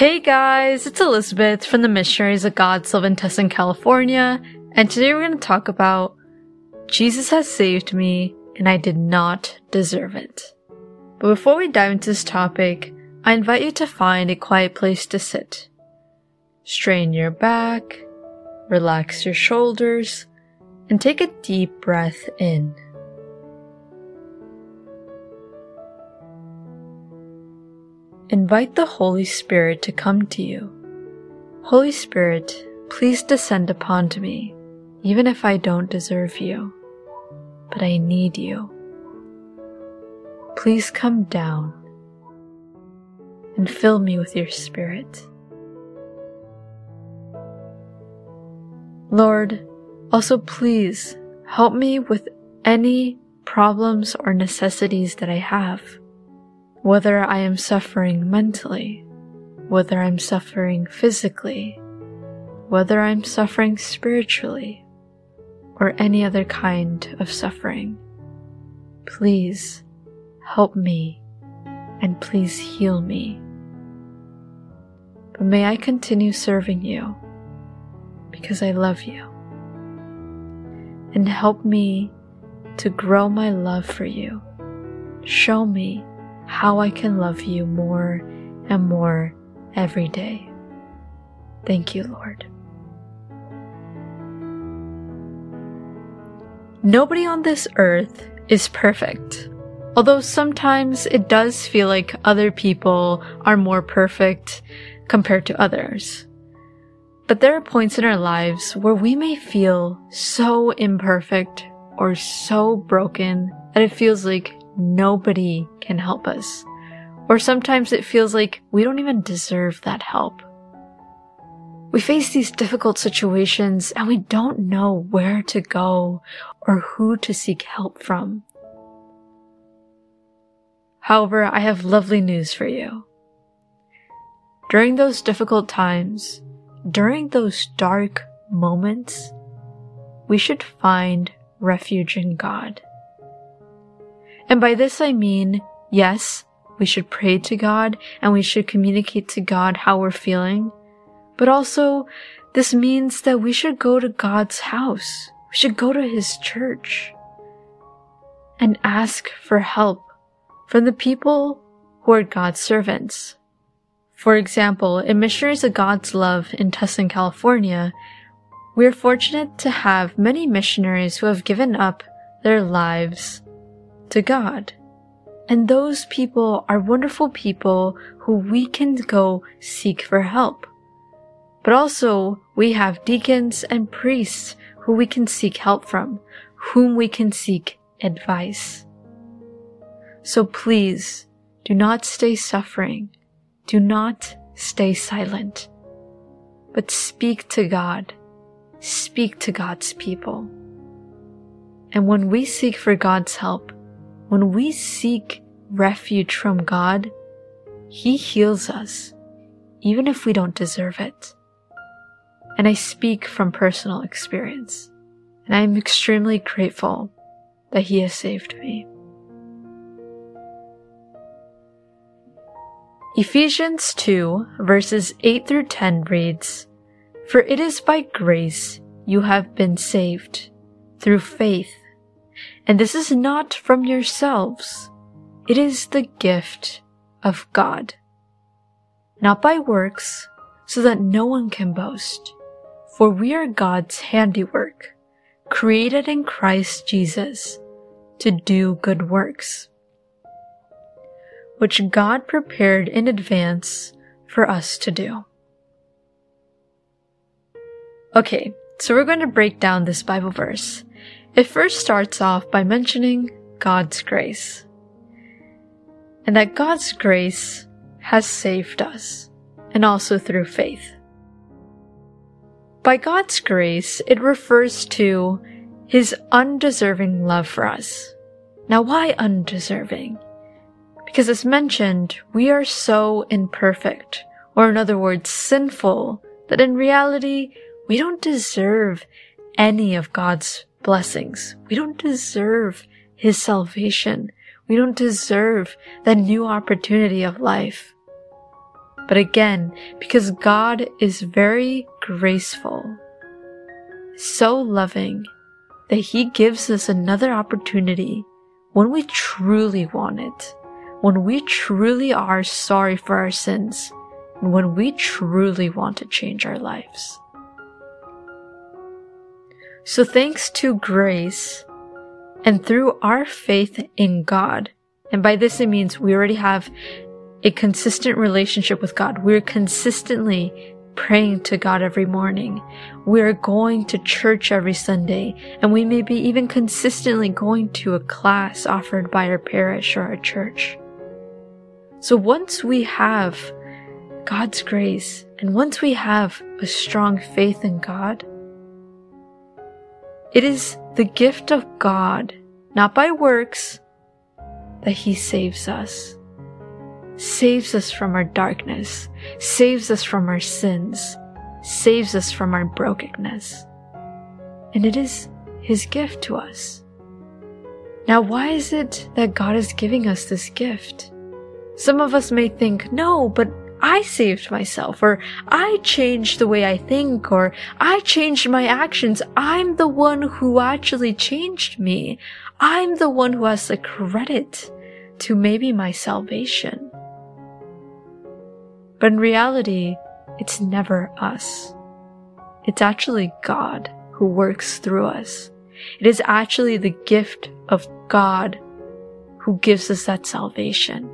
Hey guys, it's Elizabeth from the Missionaries of God's Love in California, and today we're going to talk about Jesus has saved me and I did not deserve it. But before we dive into this topic, I invite you to find a quiet place to sit. Strain your back, relax your shoulders, and take a deep breath in. Invite the Holy Spirit to come to you. Holy Spirit, please descend upon me, even if I don't deserve you, but I need you. Please come down and fill me with your Spirit. Lord, also please help me with any problems or necessities that I have whether I am suffering mentally, whether I'm suffering physically, whether I'm suffering spiritually, or any other kind of suffering. Please help me and please heal me. But may I continue serving you because I love you. And help me to grow my love for you. Show me how I can love you more and more every day. Thank you, Lord. Nobody on this earth is perfect. Although sometimes it does feel like other people are more perfect compared to others. But there are points in our lives where we may feel so imperfect or so broken that it feels like nobody can help us. Or sometimes it feels like we don't even deserve that help. We face these difficult situations and we don't know where to go or who to seek help from. However, I have lovely news for you. During those difficult times, during those dark moments, we should find refuge in God. And by this I mean, yes, we should pray to God and we should communicate to God how we're feeling. But also, this means that we should go to God's house. We should go to His church and ask for help from the people who are God's servants. For example, in Missionaries of God's Love in Tustin, California, we are fortunate to have many missionaries who have given up their lives to God. And those people are wonderful people who we can go seek for help. But also, we have deacons and priests who we can seek help from, whom we can seek advice. So please, do not stay suffering. Do not stay silent. But speak to God. Speak to God's people. And when we seek for God's help, when we seek refuge from God, He heals us, even if we don't deserve it. And I speak from personal experience, and I am extremely grateful that He has saved me. Ephesians 2 verses 8 through 10 reads, For it is by grace you have been saved, through faith and this is not from yourselves. It is the gift of God. Not by works, so that no one can boast. For we are God's handiwork, created in Christ Jesus to do good works, which God prepared in advance for us to do. Okay, so we're going to break down this Bible verse. It first starts off by mentioning God's grace. And that God's grace has saved us, and also through faith. By God's grace, it refers to His undeserving love for us. Now, why undeserving? Because as mentioned, we are so imperfect, or in other words, sinful, that in reality, we don't deserve any of God's blessings. We don't deserve his salvation. We don't deserve that new opportunity of life. But again, because God is very graceful, so loving, that He gives us another opportunity when we truly want it, when we truly are sorry for our sins, and when we truly want to change our lives. So thanks to grace and through our faith in God, and by this it means we already have a consistent relationship with God. We're consistently praying to God every morning. We're going to church every Sunday, and we may be even consistently going to a class offered by our parish or our church. So once we have God's grace, and once we have a strong faith in God, it is the gift of God, not by works, that He saves us. Saves us from our darkness, saves us from our sins, saves us from our brokenness. And it is His gift to us. Now, why is it that God is giving us this gift? Some of us may think, no, but I saved myself, or I changed the way I think, or I changed my actions. I'm the one who actually changed me. I'm the one who has the credit to maybe my salvation. But in reality, it's never us. It's actually God who works through us. It is actually the gift of God who gives us that salvation.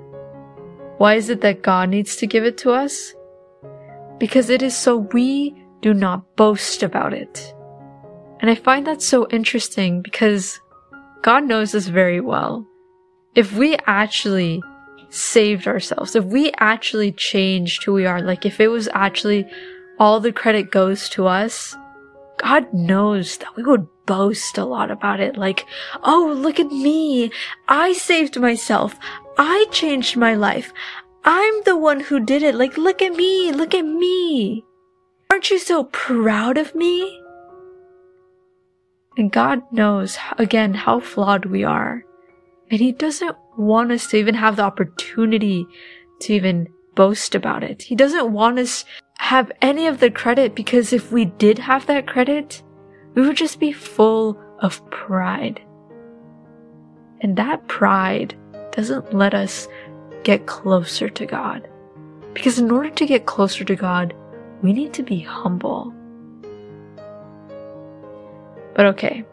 Why is it that God needs to give it to us? Because it is so we do not boast about it. And I find that so interesting because God knows us very well. If we actually saved ourselves, if we actually changed who we are, like if it was actually all the credit goes to us, God knows that we would boast a lot about it. Like, oh, look at me. I saved myself. I changed my life. I'm the one who did it. Like, look at me. Look at me. Aren't you so proud of me? And God knows, again, how flawed we are. And He doesn't want us to even have the opportunity to even boast about it. He doesn't want us have any of the credit because if we did have that credit, we would just be full of pride. And that pride doesn't let us get closer to God. Because in order to get closer to God, we need to be humble. But okay.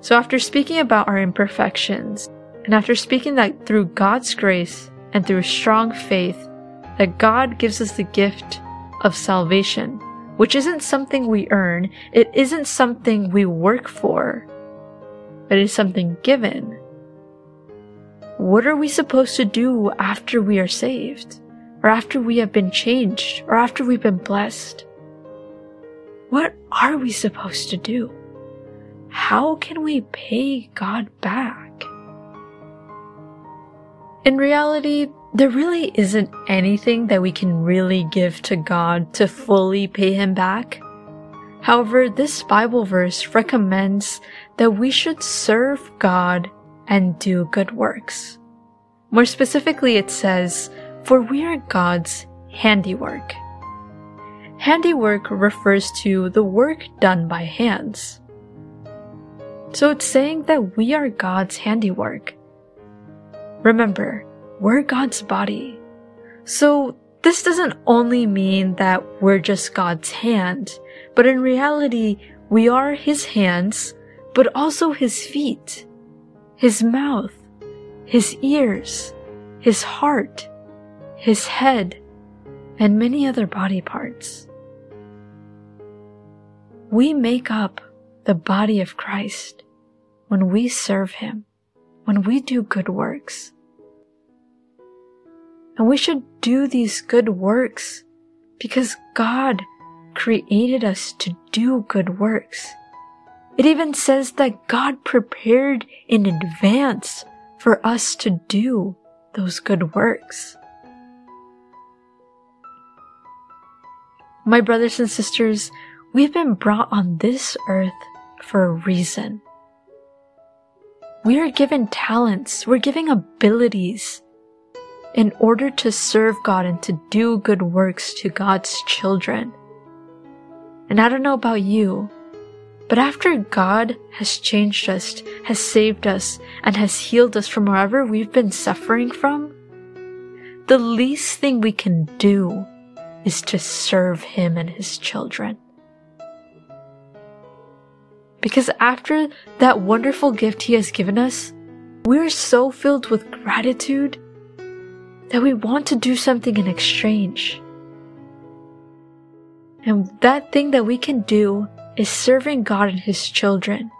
So after speaking about our imperfections, and after speaking that through God's grace and through strong faith, that God gives us the gift of salvation, which isn't something we earn, it isn't something we work for, but is something given. What are we supposed to do after we are saved? Or after we have been changed? Or after we've been blessed? What are we supposed to do? How can we pay God back? In reality, there really isn't anything that we can really give to God to fully pay Him back. However, this Bible verse recommends that we should serve God and do good works. More specifically, it says, For we are God's handiwork. Handiwork refers to the work done by hands. So it's saying that we are God's handiwork Remember, we're God's body. So this doesn't only mean that we're just God's hand, but in reality, we are His hands, but also His feet, His mouth, His ears, His heart, His head, and many other body parts. We make up the body of Christ when we serve Him, when we do good works. And we should do these good works because God created us to do good works. It even says that God prepared in advance for us to do those good works. My brothers and sisters, we've been brought on this earth for a reason. We are given talents, we're given abilities, in order to serve God and to do good works to God's children. And I don't know about you, but after God has changed us, has saved us, and has healed us from wherever we've been suffering from, the least thing we can do is to serve Him and His children. Because after that wonderful gift He has given us, we're so filled with gratitude that we want to do something in exchange. And that thing that we can do is serving God and His children.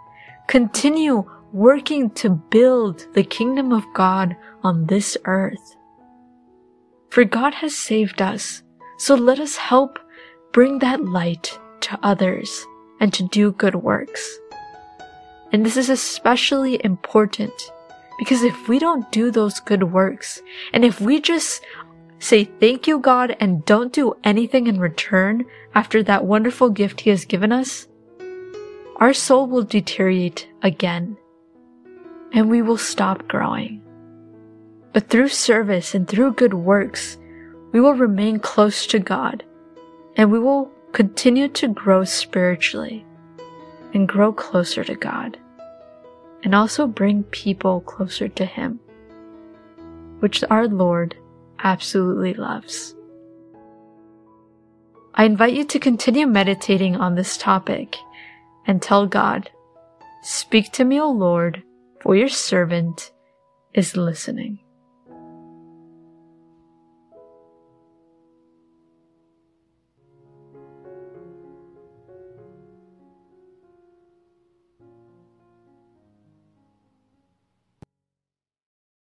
Continue working to build the kingdom of God on this earth. For God has saved us, so let us help bring that light to others and to do good works. And this is especially important because if we don't do those good works, and if we just say thank you, God, and don't do anything in return after that wonderful gift He has given us, our soul will deteriorate again and we will stop growing. But through service and through good works, we will remain close to God and we will continue to grow spiritually and grow closer to God and also bring people closer to Him, which our Lord absolutely loves. I invite you to continue meditating on this topic and tell God, Speak to me, O Lord, for your servant is listening.